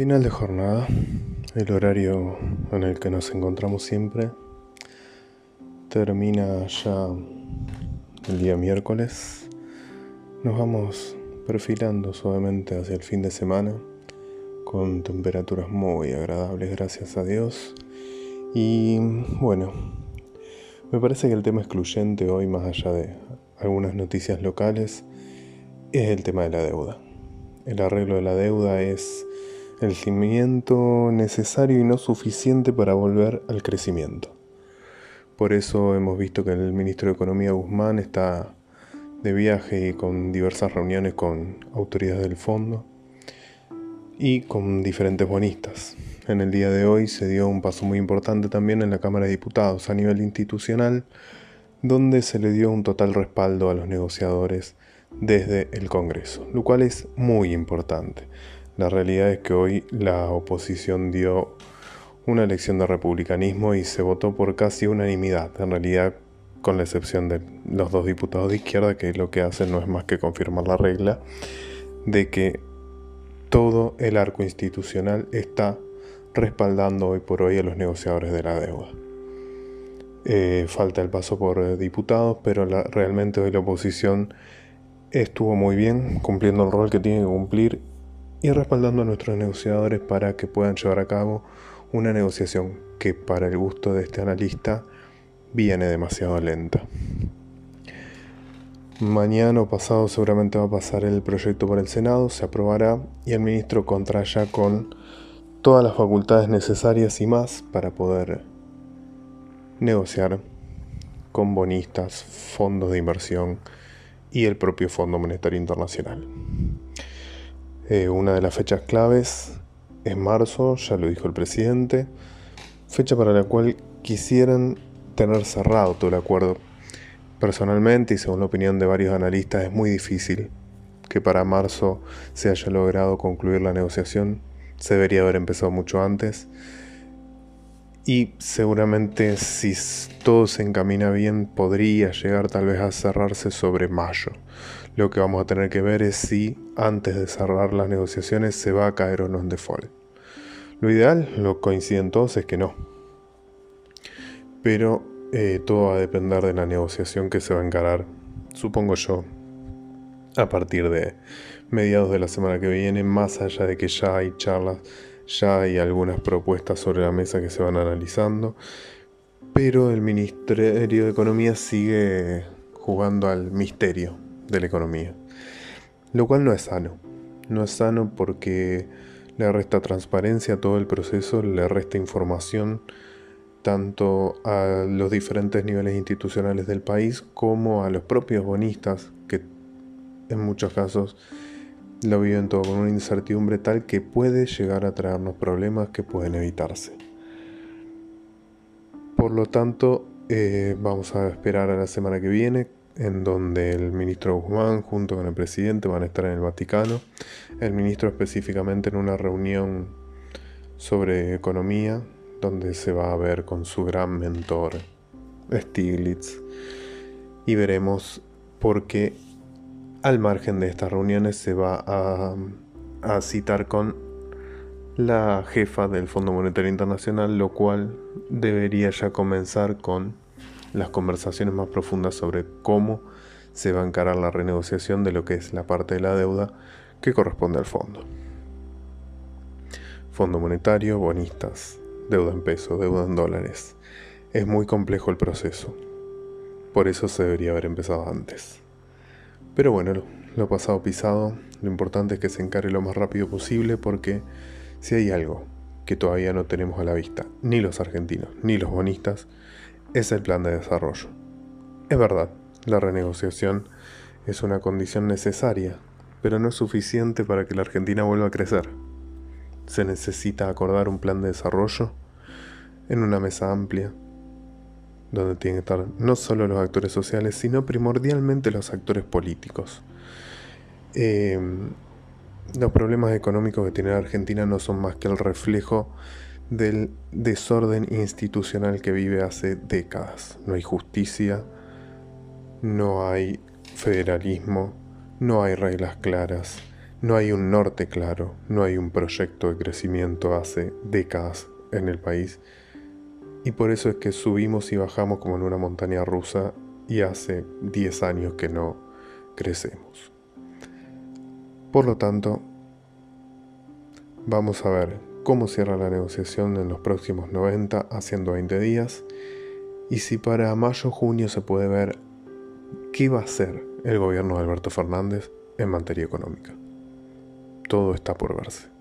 Final de jornada, el horario en el que nos encontramos siempre termina ya el día miércoles. Nos vamos perfilando suavemente hacia el fin de semana con temperaturas muy agradables, gracias a Dios. Y bueno, me parece que el tema excluyente hoy, más allá de algunas noticias locales, es el tema de la deuda. El arreglo de la deuda es el cimiento necesario y no suficiente para volver al crecimiento. Por eso hemos visto que el ministro de Economía Guzmán está de viaje y con diversas reuniones con autoridades del fondo y con diferentes bonistas. En el día de hoy se dio un paso muy importante también en la Cámara de Diputados a nivel institucional, donde se le dio un total respaldo a los negociadores desde el Congreso, lo cual es muy importante. La realidad es que hoy la oposición dio una elección de republicanismo y se votó por casi unanimidad, en realidad con la excepción de los dos diputados de izquierda que lo que hacen no es más que confirmar la regla de que todo el arco institucional está respaldando hoy por hoy a los negociadores de la deuda. Eh, falta el paso por diputados, pero realmente hoy la oposición estuvo muy bien cumpliendo el rol que tiene que cumplir y respaldando a nuestros negociadores para que puedan llevar a cabo una negociación que para el gusto de este analista viene demasiado lenta. Mañana o pasado seguramente va a pasar el proyecto por el Senado, se aprobará y el ministro contará ya con todas las facultades necesarias y más para poder negociar con bonistas, fondos de inversión y el propio Fondo Monetario Internacional. Eh, una de las fechas claves es marzo, ya lo dijo el presidente, fecha para la cual quisieran tener cerrado todo el acuerdo. Personalmente y según la opinión de varios analistas es muy difícil que para marzo se haya logrado concluir la negociación, se debería haber empezado mucho antes y seguramente si todo se encamina bien podría llegar tal vez a cerrarse sobre mayo. Lo que vamos a tener que ver es si antes de cerrar las negociaciones se va a caer o no en default. Lo ideal, lo coinciden todos, es que no. Pero eh, todo va a depender de la negociación que se va a encarar, supongo yo, a partir de mediados de la semana que viene, más allá de que ya hay charlas, ya hay algunas propuestas sobre la mesa que se van analizando, pero el Ministerio de Economía sigue jugando al misterio de la economía. Lo cual no es sano. No es sano porque le resta transparencia a todo el proceso, le resta información tanto a los diferentes niveles institucionales del país como a los propios bonistas que en muchos casos lo viven todo con una incertidumbre tal que puede llegar a traernos problemas que pueden evitarse. Por lo tanto, eh, vamos a esperar a la semana que viene en donde el ministro Guzmán junto con el presidente van a estar en el Vaticano, el ministro específicamente en una reunión sobre economía, donde se va a ver con su gran mentor Stiglitz. Y veremos por qué al margen de estas reuniones se va a, a citar con la jefa del Fondo Monetario Internacional, lo cual debería ya comenzar con las conversaciones más profundas sobre cómo se va a encarar la renegociación de lo que es la parte de la deuda que corresponde al fondo. Fondo monetario, bonistas, deuda en peso, deuda en dólares. Es muy complejo el proceso. Por eso se debería haber empezado antes. Pero bueno, lo pasado pisado, lo importante es que se encare lo más rápido posible porque si hay algo que todavía no tenemos a la vista, ni los argentinos, ni los bonistas, es el plan de desarrollo. Es verdad, la renegociación es una condición necesaria, pero no es suficiente para que la Argentina vuelva a crecer. Se necesita acordar un plan de desarrollo en una mesa amplia, donde tienen que estar no solo los actores sociales, sino primordialmente los actores políticos. Em, los problemas económicos que tiene la Argentina no son más que el reflejo del desorden institucional que vive hace décadas. No hay justicia, no hay federalismo, no hay reglas claras, no hay un norte claro, no hay un proyecto de crecimiento hace décadas en el país. Y por eso es que subimos y bajamos como en una montaña rusa y hace 10 años que no crecemos. Por lo tanto, vamos a ver cómo cierra la negociación en los próximos 90 a 120 días y si para mayo-junio se puede ver qué va a hacer el gobierno de Alberto Fernández en materia económica. Todo está por verse.